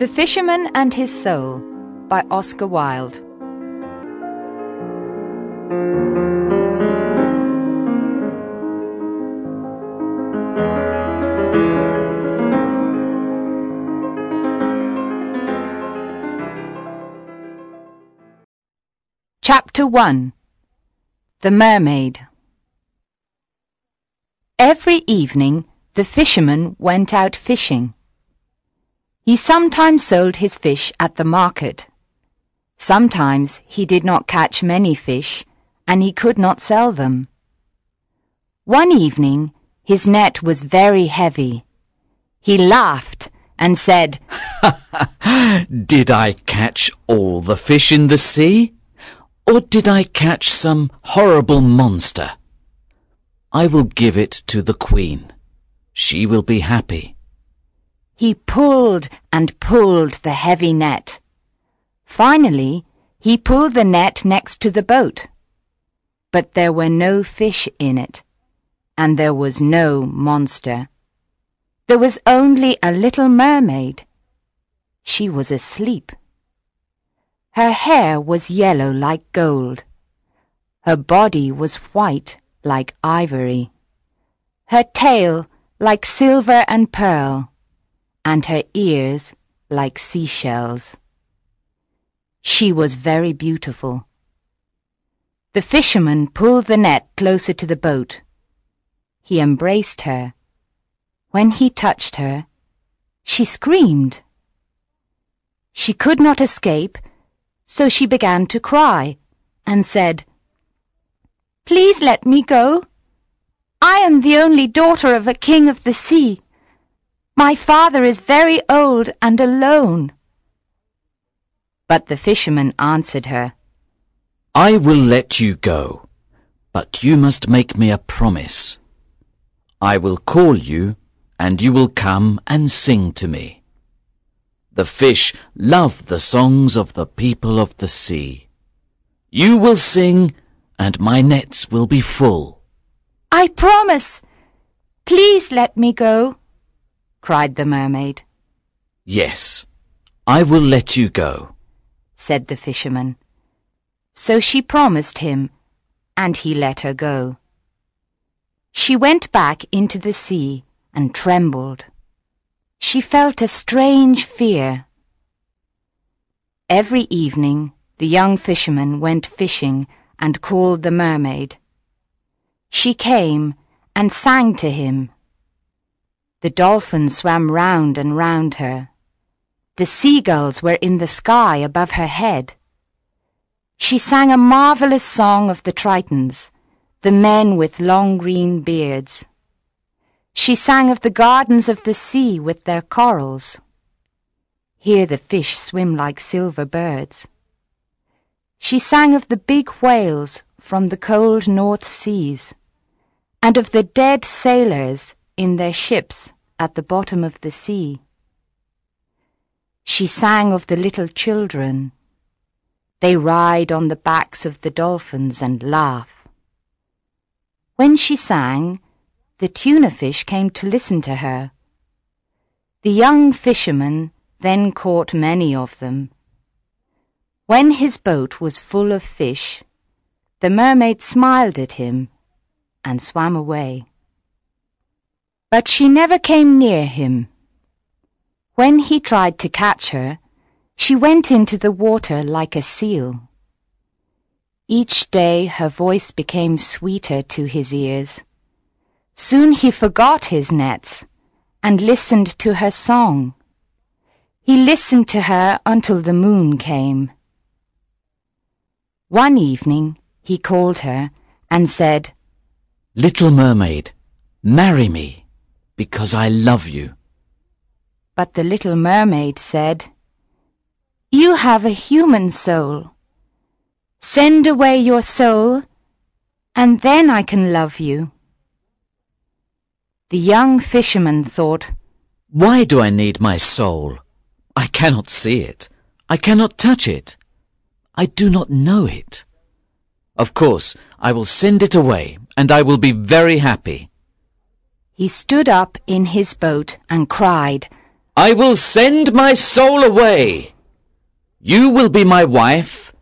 The Fisherman and His Soul by Oscar Wilde. Chapter 1 The Mermaid Every evening the fisherman went out fishing. He sometimes sold his fish at the market. Sometimes he did not catch many fish, and he could not sell them. One evening his net was very heavy. He laughed and said, Did I catch all the fish in the sea? Or did I catch some horrible monster? I will give it to the queen. She will be happy. He pulled and pulled the heavy net. Finally, he pulled the net next to the boat. But there were no fish in it, and there was no monster. There was only a little mermaid. She was asleep. Her hair was yellow like gold. Her body was white like ivory. Her tail like silver and pearl and her ears like seashells. She was very beautiful. The fisherman pulled the net closer to the boat. He embraced her. When he touched her, she screamed. She could not escape, so she began to cry and said, Please let me go. I am the only daughter of a king of the sea. My father is very old and alone. But the fisherman answered her, I will let you go, but you must make me a promise. I will call you, and you will come and sing to me. The fish love the songs of the people of the sea. You will sing, and my nets will be full. I promise. Please let me go cried the mermaid. Yes, I will let you go, said the fisherman. So she promised him, and he let her go. She went back into the sea and trembled. She felt a strange fear. Every evening the young fisherman went fishing and called the mermaid. She came and sang to him. The dolphins swam round and round her. The seagulls were in the sky above her head. She sang a marvellous song of the Tritons, the men with long green beards. She sang of the gardens of the sea with their corals. Here the fish swim like silver birds. She sang of the big whales from the cold North Seas, and of the dead sailors in their ships at the bottom of the sea. She sang of the little children. They ride on the backs of the dolphins and laugh. When she sang, the tuna fish came to listen to her. The young fisherman then caught many of them. When his boat was full of fish, the mermaid smiled at him and swam away. But she never came near him. When he tried to catch her, she went into the water like a seal. Each day her voice became sweeter to his ears. Soon he forgot his nets and listened to her song. He listened to her until the moon came. One evening he called her and said, Little mermaid, marry me because I love you. But the little mermaid said, You have a human soul. Send away your soul, and then I can love you. The young fisherman thought, Why do I need my soul? I cannot see it. I cannot touch it. I do not know it. Of course, I will send it away, and I will be very happy. He stood up in his boat and cried, I will send my soul away. You will be my wife,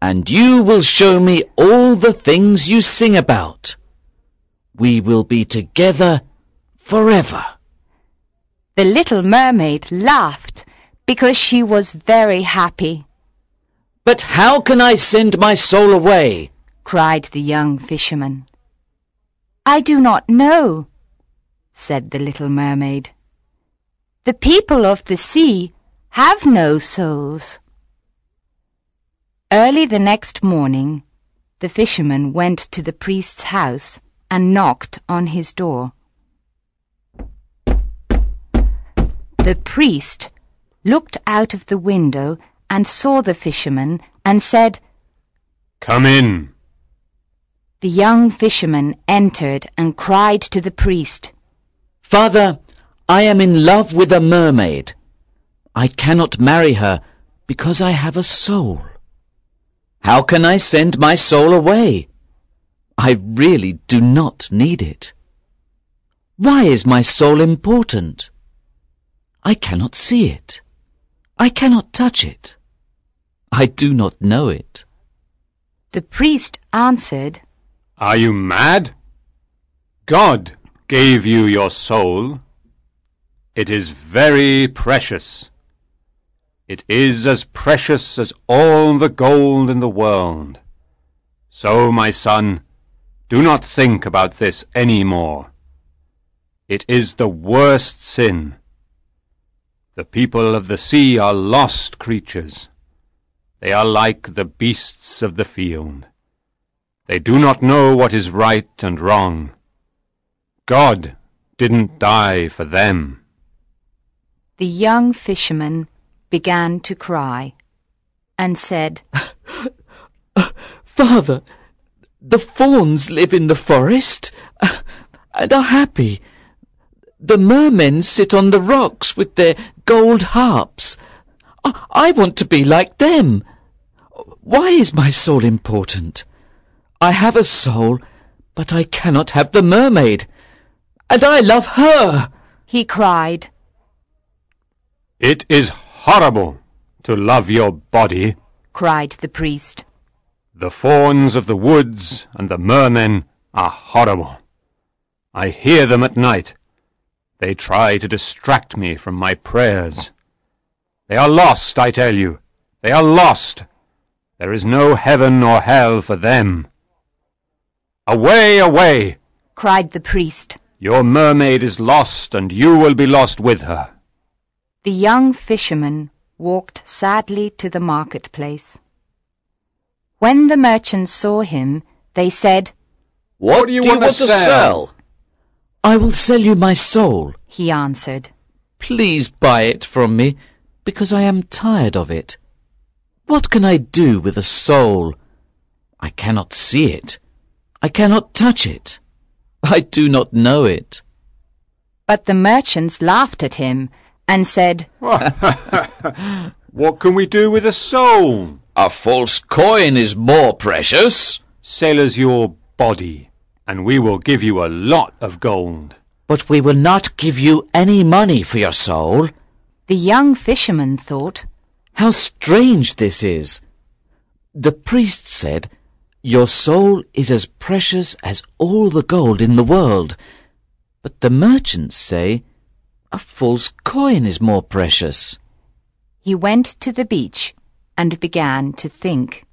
and you will show me all the things you sing about. We will be together forever. The little mermaid laughed because she was very happy. But how can I send my soul away? cried the young fisherman. I do not know, said the little mermaid. The people of the sea have no souls. Early the next morning, the fisherman went to the priest's house and knocked on his door. The priest looked out of the window and saw the fisherman and said, Come in. The young fisherman entered and cried to the priest, Father, I am in love with a mermaid. I cannot marry her because I have a soul. How can I send my soul away? I really do not need it. Why is my soul important? I cannot see it. I cannot touch it. I do not know it. The priest answered, Are you mad? God gave you your soul. It is very precious. It is as precious as all the gold in the world. So, my son, do not think about this any more. It is the worst sin. The people of the sea are lost creatures. They are like the beasts of the field. They do not know what is right and wrong. God didn't die for them. The young fisherman began to cry and said, Father, the fauns live in the forest and are happy. The mermen sit on the rocks with their gold harps. I, I want to be like them. Why is my soul important? I have a soul, but I cannot have the mermaid. And I love her. he cried. It is horrible to love your body. cried the priest. The fauns of the woods and the mermen are horrible. I hear them at night. They try to distract me from my prayers. They are lost, I tell you. They are lost. There is no heaven or hell for them. Away, away! cried the priest. Your mermaid is lost, and you will be lost with her. The young fisherman walked sadly to the marketplace. When the merchants saw him, they said, What, do you want to sell? I will sell you my soul. he answered. Please buy it from me, because I am tired of it. What can I do with a soul? I cannot see it. I cannot touch it. I do not know it. But the merchants laughed at him and said, What can we do with a soul? A false coin is more precious. Sell us your body, and we will give you a lot of gold. But we will not give you any money for your soul. The young fisherman thought, How strange this is. The priest said, Your soul is as precious as all the gold in the world. But the merchants say, A false coin is more precious. He went to the beach and began to think.